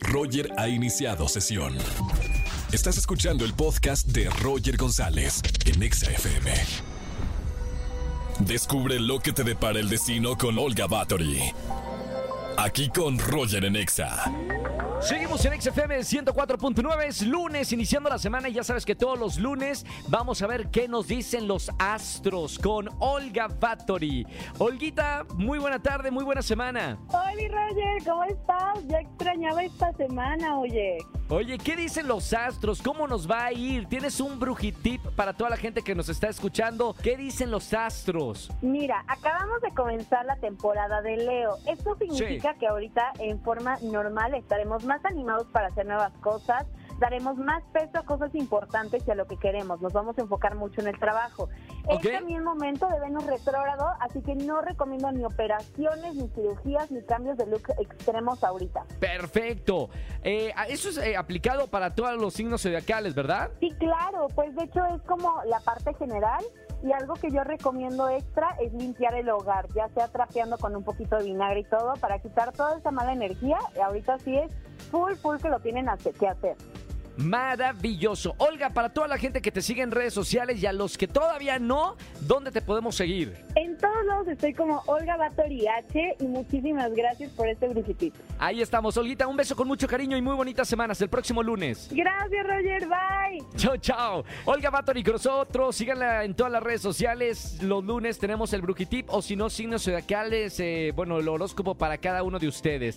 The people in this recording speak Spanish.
Roger ha iniciado sesión. Estás escuchando el podcast de Roger González en Exa FM. Descubre lo que te depara el destino con Olga Battery. Aquí con Roger en Exa. Seguimos en XFM 104.9, es lunes, iniciando la semana y ya sabes que todos los lunes vamos a ver qué nos dicen los astros con Olga Bathory. Olguita, muy buena tarde, muy buena semana. Hola Roger, ¿cómo estás? Ya extrañaba esta semana, oye. Oye, ¿qué dicen los astros? ¿Cómo nos va a ir? ¿Tienes un brujitip para toda la gente que nos está escuchando? ¿Qué dicen los astros? Mira, acabamos de comenzar la temporada de Leo. Esto significa que ahorita en forma normal estaremos más animados para hacer nuevas cosas, daremos más peso a cosas importantes y a lo que queremos. Nos vamos a enfocar mucho en el trabajo. Ok. Es también momento de Venus retrógrado, así que no recomiendo ni operaciones, ni cirugías, ni cambios de look extremos ahorita. Perfecto. Eh, eso es eh, aplicado para todos los signos zodiacales, ¿verdad? Sí, claro, pues de hecho es como la parte general y algo que yo recomiendo extra es limpiar el hogar, ya sea trapeando con un poquito de vinagre y todo para quitar toda esa mala energía. Y ahorita sí es full, full que lo tienen que hacer. Maravilloso. Olga, para toda la gente que te sigue en redes sociales y a los que todavía no, ¿dónde te podemos seguir? En todos lados estoy como Olga Batori H y muchísimas gracias por este brujitito. Ahí estamos, Olguita. Un beso con mucho cariño y muy bonitas semanas. El próximo lunes. Gracias Roger, bye. Chao, chao. Olga Bathory con nosotros. Síganla en todas las redes sociales. Los lunes tenemos el Brujitip o si no, signos zodiacales. eh, bueno, el horóscopo para cada uno de ustedes.